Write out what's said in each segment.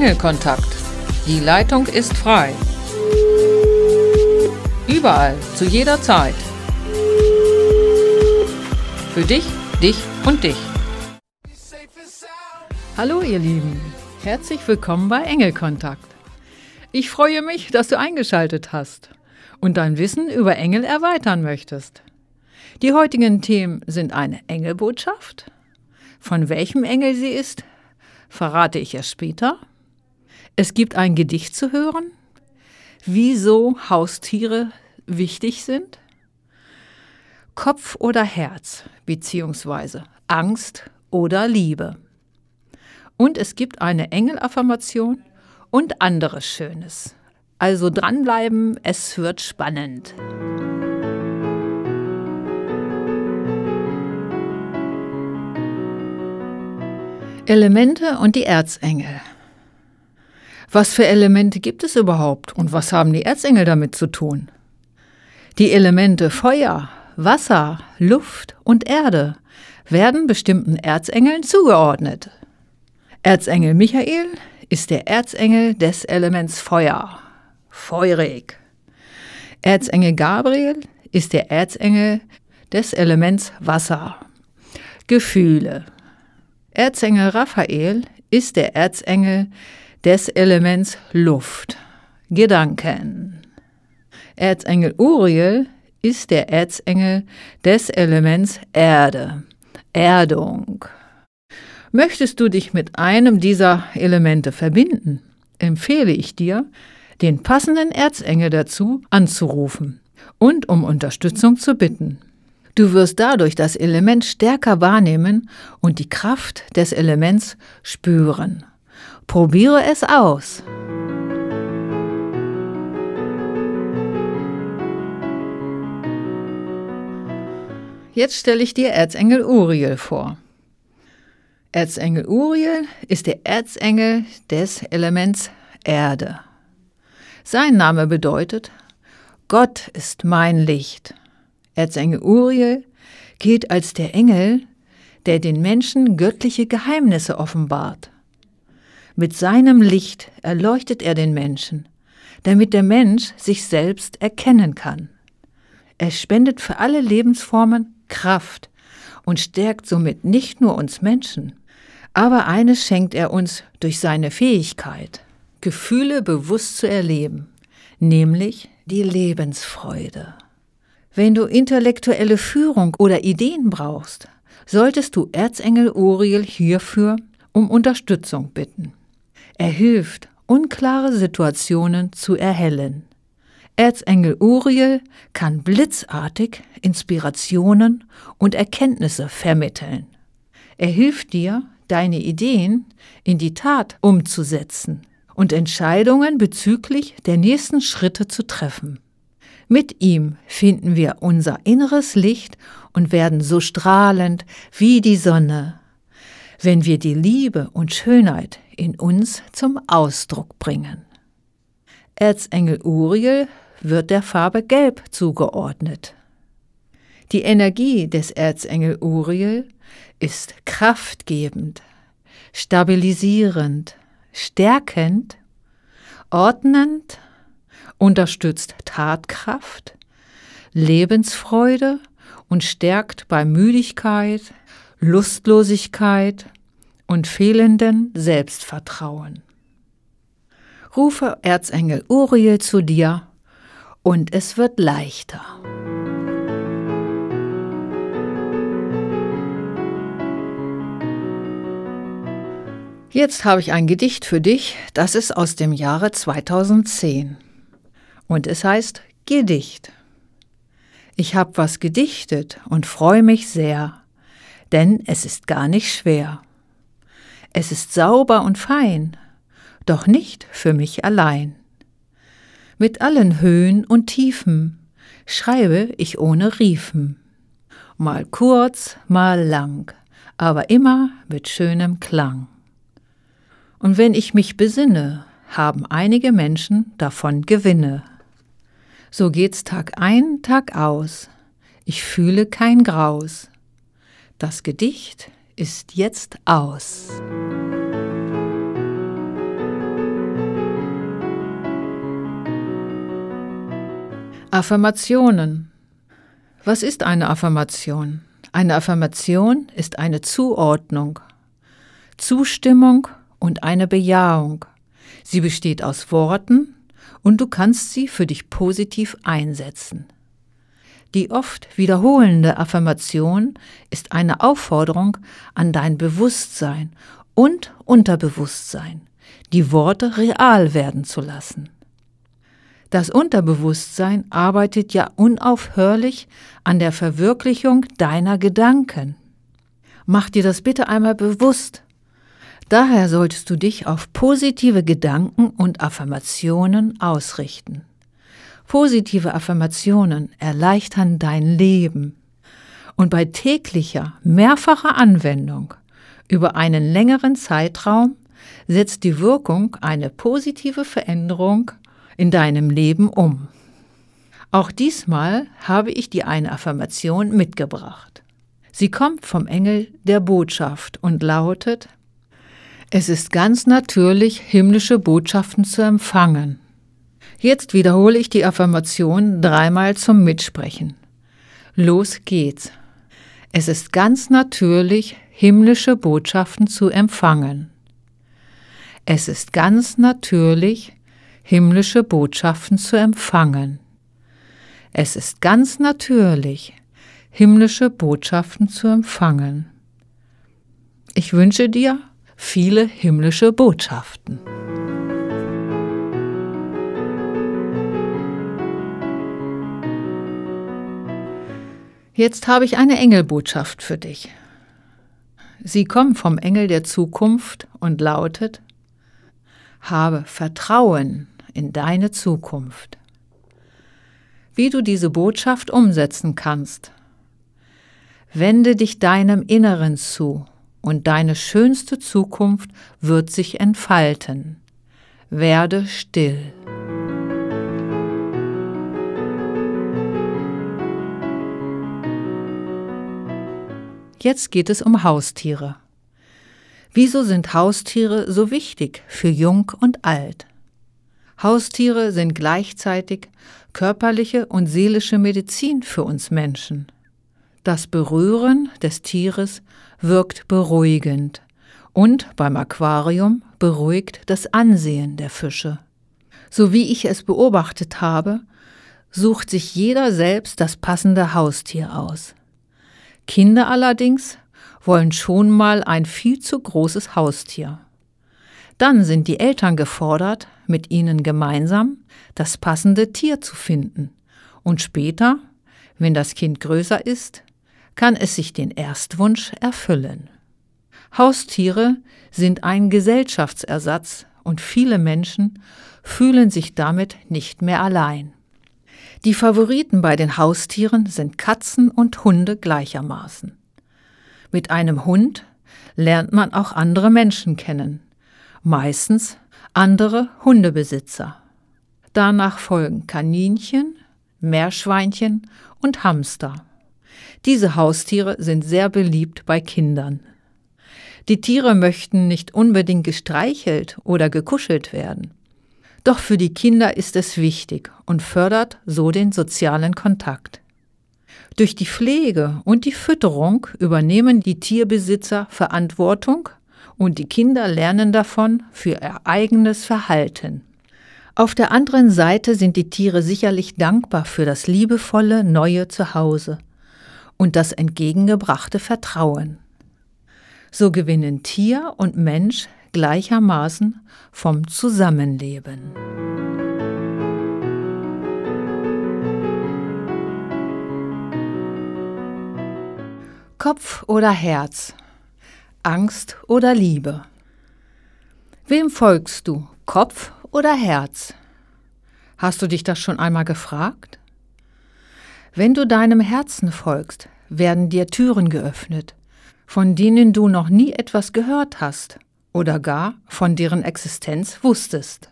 Engelkontakt. Die Leitung ist frei. Überall, zu jeder Zeit. Für dich, dich und dich. Hallo ihr Lieben, herzlich willkommen bei Engelkontakt. Ich freue mich, dass du eingeschaltet hast und dein Wissen über Engel erweitern möchtest. Die heutigen Themen sind eine Engelbotschaft. Von welchem Engel sie ist, verrate ich erst später. Es gibt ein Gedicht zu hören, wieso Haustiere wichtig sind. Kopf oder Herz, beziehungsweise Angst oder Liebe. Und es gibt eine Engelaffirmation und anderes Schönes. Also dranbleiben, es wird spannend. Elemente und die Erzengel. Was für Elemente gibt es überhaupt und was haben die Erzengel damit zu tun? Die Elemente Feuer, Wasser, Luft und Erde werden bestimmten Erzengeln zugeordnet. Erzengel Michael ist der Erzengel des Elements Feuer, feurig. Erzengel Gabriel ist der Erzengel des Elements Wasser, Gefühle. Erzengel Raphael ist der Erzengel des Elements Luft, Gedanken. Erzengel Uriel ist der Erzengel des Elements Erde, Erdung. Möchtest du dich mit einem dieser Elemente verbinden, empfehle ich dir, den passenden Erzengel dazu anzurufen und um Unterstützung zu bitten. Du wirst dadurch das Element stärker wahrnehmen und die Kraft des Elements spüren. Probiere es aus. Jetzt stelle ich dir Erzengel Uriel vor. Erzengel Uriel ist der Erzengel des Elements Erde. Sein Name bedeutet, Gott ist mein Licht. Erzengel Uriel geht als der Engel, der den Menschen göttliche Geheimnisse offenbart. Mit seinem Licht erleuchtet er den Menschen, damit der Mensch sich selbst erkennen kann. Er spendet für alle Lebensformen Kraft und stärkt somit nicht nur uns Menschen, aber eines schenkt er uns durch seine Fähigkeit, Gefühle bewusst zu erleben, nämlich die Lebensfreude. Wenn du intellektuelle Führung oder Ideen brauchst, solltest du Erzengel Uriel hierfür um Unterstützung bitten. Er hilft, unklare Situationen zu erhellen. Erzengel Uriel kann blitzartig Inspirationen und Erkenntnisse vermitteln. Er hilft dir, deine Ideen in die Tat umzusetzen und Entscheidungen bezüglich der nächsten Schritte zu treffen. Mit ihm finden wir unser inneres Licht und werden so strahlend wie die Sonne, wenn wir die Liebe und Schönheit in uns zum Ausdruck bringen. Erzengel Uriel wird der Farbe Gelb zugeordnet. Die Energie des Erzengel Uriel ist kraftgebend, stabilisierend, stärkend, ordnend, unterstützt Tatkraft, Lebensfreude und stärkt bei Müdigkeit, Lustlosigkeit und fehlenden Selbstvertrauen. Rufe Erzengel Uriel zu dir und es wird leichter. Jetzt habe ich ein Gedicht für dich, das ist aus dem Jahre 2010. Und es heißt Gedicht. Ich habe was gedichtet und freue mich sehr, denn es ist gar nicht schwer. Es ist sauber und fein, doch nicht für mich allein. Mit allen Höhen und Tiefen schreibe ich ohne Riefen. Mal kurz, mal lang, aber immer mit schönem Klang. Und wenn ich mich besinne, haben einige Menschen davon Gewinne. So geht's Tag ein, Tag aus. Ich fühle kein Graus. Das Gedicht ist jetzt aus. Affirmationen. Was ist eine Affirmation? Eine Affirmation ist eine Zuordnung, Zustimmung und eine Bejahung. Sie besteht aus Worten und du kannst sie für dich positiv einsetzen. Die oft wiederholende Affirmation ist eine Aufforderung an dein Bewusstsein und Unterbewusstsein, die Worte real werden zu lassen. Das Unterbewusstsein arbeitet ja unaufhörlich an der Verwirklichung deiner Gedanken. Mach dir das bitte einmal bewusst. Daher solltest du dich auf positive Gedanken und Affirmationen ausrichten. Positive Affirmationen erleichtern dein Leben. Und bei täglicher, mehrfacher Anwendung über einen längeren Zeitraum setzt die Wirkung eine positive Veränderung in deinem Leben um. Auch diesmal habe ich dir eine Affirmation mitgebracht. Sie kommt vom Engel der Botschaft und lautet, es ist ganz natürlich, himmlische Botschaften zu empfangen. Jetzt wiederhole ich die Affirmation dreimal zum Mitsprechen. Los geht's. Es ist ganz natürlich, himmlische Botschaften zu empfangen. Es ist ganz natürlich, himmlische Botschaften zu empfangen. Es ist ganz natürlich, himmlische Botschaften zu empfangen. Ich wünsche dir viele himmlische Botschaften. Jetzt habe ich eine Engelbotschaft für dich. Sie kommt vom Engel der Zukunft und lautet, habe Vertrauen in deine Zukunft. Wie du diese Botschaft umsetzen kannst. Wende dich deinem Inneren zu und deine schönste Zukunft wird sich entfalten. Werde still. Jetzt geht es um Haustiere. Wieso sind Haustiere so wichtig für Jung und Alt? Haustiere sind gleichzeitig körperliche und seelische Medizin für uns Menschen. Das Berühren des Tieres wirkt beruhigend und beim Aquarium beruhigt das Ansehen der Fische. So wie ich es beobachtet habe, sucht sich jeder selbst das passende Haustier aus. Kinder allerdings wollen schon mal ein viel zu großes Haustier. Dann sind die Eltern gefordert, mit ihnen gemeinsam das passende Tier zu finden. Und später, wenn das Kind größer ist, kann es sich den Erstwunsch erfüllen. Haustiere sind ein Gesellschaftsersatz und viele Menschen fühlen sich damit nicht mehr allein. Die Favoriten bei den Haustieren sind Katzen und Hunde gleichermaßen. Mit einem Hund lernt man auch andere Menschen kennen meistens andere Hundebesitzer. Danach folgen Kaninchen, Meerschweinchen und Hamster. Diese Haustiere sind sehr beliebt bei Kindern. Die Tiere möchten nicht unbedingt gestreichelt oder gekuschelt werden. Doch für die Kinder ist es wichtig und fördert so den sozialen Kontakt. Durch die Pflege und die Fütterung übernehmen die Tierbesitzer Verantwortung und die Kinder lernen davon für ihr eigenes Verhalten. Auf der anderen Seite sind die Tiere sicherlich dankbar für das liebevolle neue Zuhause und das entgegengebrachte Vertrauen. So gewinnen Tier und Mensch gleichermaßen vom Zusammenleben. Kopf oder Herz? Angst oder Liebe? Wem folgst du, Kopf oder Herz? Hast du dich das schon einmal gefragt? Wenn du deinem Herzen folgst, werden dir Türen geöffnet, von denen du noch nie etwas gehört hast oder gar von deren Existenz wusstest.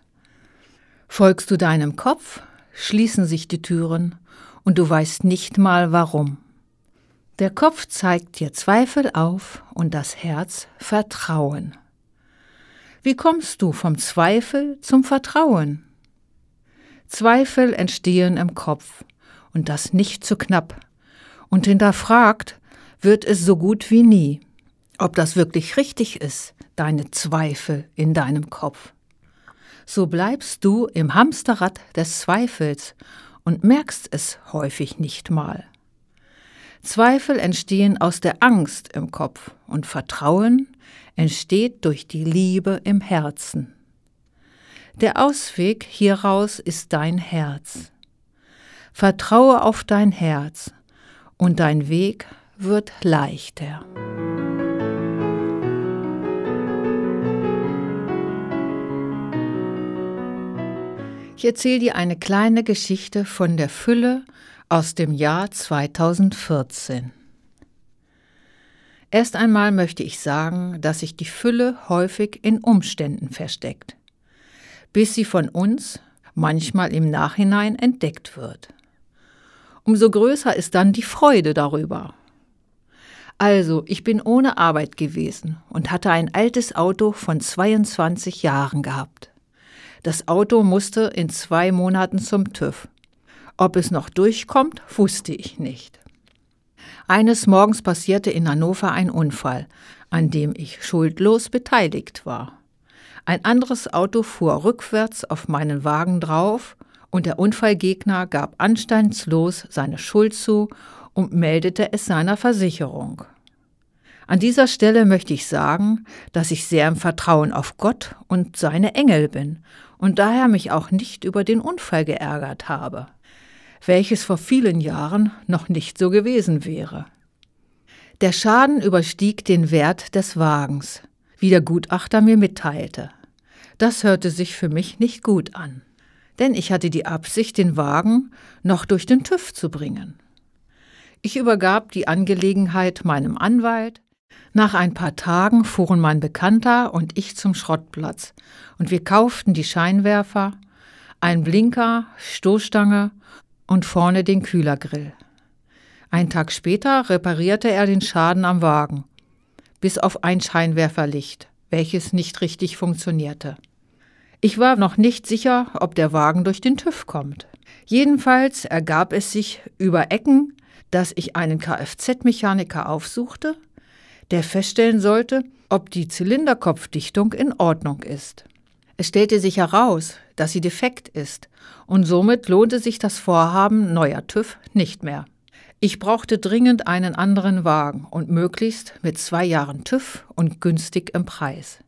Folgst du deinem Kopf, schließen sich die Türen und du weißt nicht mal warum. Der Kopf zeigt dir Zweifel auf und das Herz Vertrauen. Wie kommst du vom Zweifel zum Vertrauen? Zweifel entstehen im Kopf und das nicht zu knapp. Und hinterfragt wird es so gut wie nie, ob das wirklich richtig ist, deine Zweifel in deinem Kopf. So bleibst du im Hamsterrad des Zweifels und merkst es häufig nicht mal. Zweifel entstehen aus der Angst im Kopf und Vertrauen entsteht durch die Liebe im Herzen. Der Ausweg hieraus ist dein Herz. Vertraue auf dein Herz und dein Weg wird leichter. Ich erzähle dir eine kleine Geschichte von der Fülle aus dem Jahr 2014. Erst einmal möchte ich sagen, dass sich die Fülle häufig in Umständen versteckt, bis sie von uns manchmal im Nachhinein entdeckt wird. Umso größer ist dann die Freude darüber. Also, ich bin ohne Arbeit gewesen und hatte ein altes Auto von 22 Jahren gehabt. Das Auto musste in zwei Monaten zum TÜV. Ob es noch durchkommt, wusste ich nicht. Eines Morgens passierte in Hannover ein Unfall, an dem ich schuldlos beteiligt war. Ein anderes Auto fuhr rückwärts auf meinen Wagen drauf und der Unfallgegner gab anstandslos seine Schuld zu und meldete es seiner Versicherung. An dieser Stelle möchte ich sagen, dass ich sehr im Vertrauen auf Gott und seine Engel bin und daher mich auch nicht über den Unfall geärgert habe, welches vor vielen Jahren noch nicht so gewesen wäre. Der Schaden überstieg den Wert des Wagens, wie der Gutachter mir mitteilte. Das hörte sich für mich nicht gut an, denn ich hatte die Absicht, den Wagen noch durch den TÜV zu bringen. Ich übergab die Angelegenheit meinem Anwalt, nach ein paar Tagen fuhren mein Bekannter und ich zum Schrottplatz und wir kauften die Scheinwerfer, ein Blinker, Stoßstange und vorne den Kühlergrill. Ein Tag später reparierte er den Schaden am Wagen, bis auf ein Scheinwerferlicht, welches nicht richtig funktionierte. Ich war noch nicht sicher, ob der Wagen durch den TÜV kommt. Jedenfalls ergab es sich über Ecken, dass ich einen Kfz-Mechaniker aufsuchte der feststellen sollte, ob die Zylinderkopfdichtung in Ordnung ist. Es stellte sich heraus, dass sie defekt ist, und somit lohnte sich das Vorhaben neuer TÜV nicht mehr. Ich brauchte dringend einen anderen Wagen und möglichst mit zwei Jahren TÜV und günstig im Preis.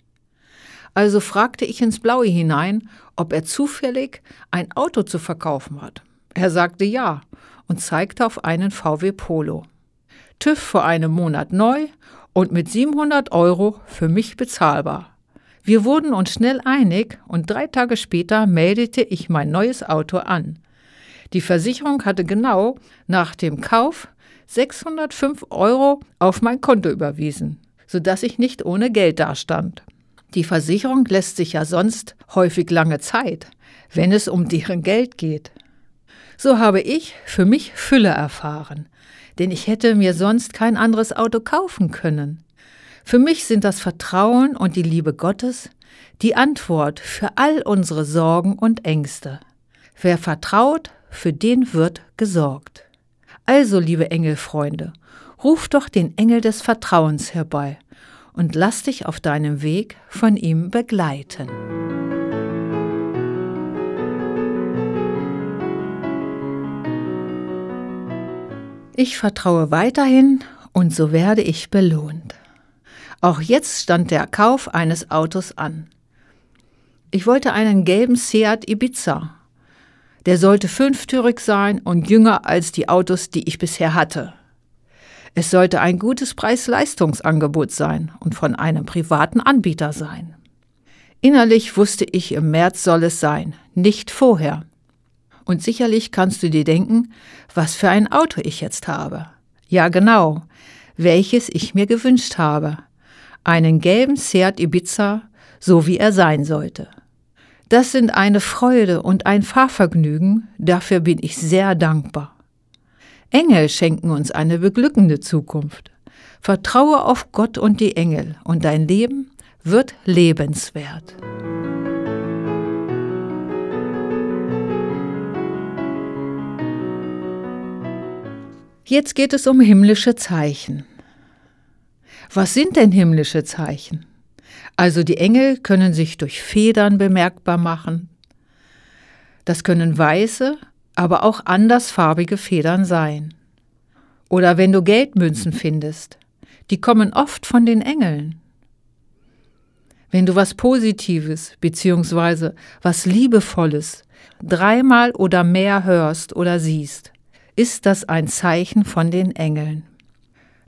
Also fragte ich ins Blaue hinein, ob er zufällig ein Auto zu verkaufen hat. Er sagte ja und zeigte auf einen VW Polo. TÜV vor einem Monat neu und mit 700 Euro für mich bezahlbar. Wir wurden uns schnell einig und drei Tage später meldete ich mein neues Auto an. Die Versicherung hatte genau nach dem Kauf 605 Euro auf mein Konto überwiesen, sodass ich nicht ohne Geld dastand. Die Versicherung lässt sich ja sonst häufig lange Zeit, wenn es um deren Geld geht. So habe ich für mich Fülle erfahren, denn ich hätte mir sonst kein anderes Auto kaufen können. Für mich sind das Vertrauen und die Liebe Gottes die Antwort für all unsere Sorgen und Ängste. Wer vertraut, für den wird gesorgt. Also, liebe Engelfreunde, ruf doch den Engel des Vertrauens herbei und lass dich auf deinem Weg von ihm begleiten. Ich vertraue weiterhin und so werde ich belohnt. Auch jetzt stand der Kauf eines Autos an. Ich wollte einen gelben Seat Ibiza. Der sollte fünftürig sein und jünger als die Autos, die ich bisher hatte. Es sollte ein gutes Preis-Leistungsangebot sein und von einem privaten Anbieter sein. Innerlich wusste ich, im März soll es sein, nicht vorher. Und sicherlich kannst du dir denken, was für ein Auto ich jetzt habe. Ja, genau, welches ich mir gewünscht habe. Einen gelben Seat Ibiza, so wie er sein sollte. Das sind eine Freude und ein Fahrvergnügen, dafür bin ich sehr dankbar. Engel schenken uns eine beglückende Zukunft. Vertraue auf Gott und die Engel, und dein Leben wird lebenswert. Jetzt geht es um himmlische Zeichen. Was sind denn himmlische Zeichen? Also die Engel können sich durch Federn bemerkbar machen. Das können weiße, aber auch andersfarbige Federn sein. Oder wenn du Geldmünzen findest, die kommen oft von den Engeln. Wenn du was Positives bzw. was Liebevolles dreimal oder mehr hörst oder siehst, ist das ein Zeichen von den Engeln.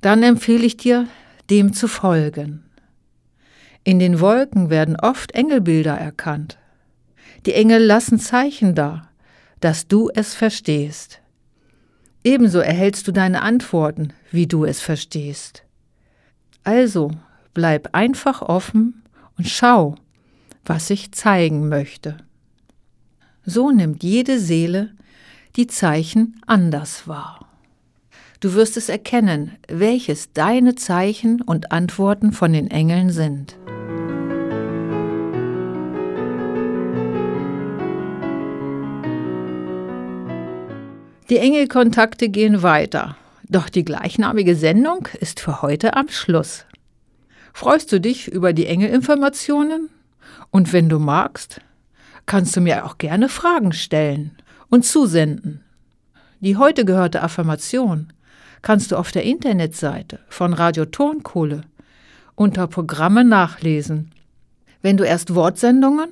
Dann empfehle ich dir, dem zu folgen. In den Wolken werden oft Engelbilder erkannt. Die Engel lassen Zeichen da, dass du es verstehst. Ebenso erhältst du deine Antworten, wie du es verstehst. Also bleib einfach offen und schau, was ich zeigen möchte. So nimmt jede Seele die Zeichen anders wahr. Du wirst es erkennen, welches deine Zeichen und Antworten von den Engeln sind. Die Engelkontakte gehen weiter, doch die gleichnamige Sendung ist für heute am Schluss. Freust du dich über die Engelinformationen? Und wenn du magst, kannst du mir auch gerne Fragen stellen und zusenden. Die heute gehörte Affirmation kannst du auf der Internetseite von Radio Tonkohle unter Programme nachlesen, wenn du erst Wortsendungen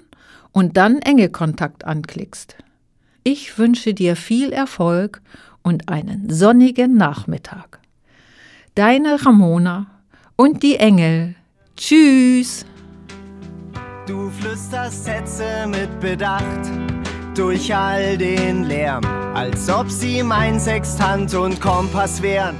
und dann Engelkontakt anklickst. Ich wünsche dir viel Erfolg und einen sonnigen Nachmittag. Deine Ramona und die Engel. Tschüss. Du flüsterst Sätze mit Bedacht durch all den Lärm, als ob sie mein Sextant und Kompass wären.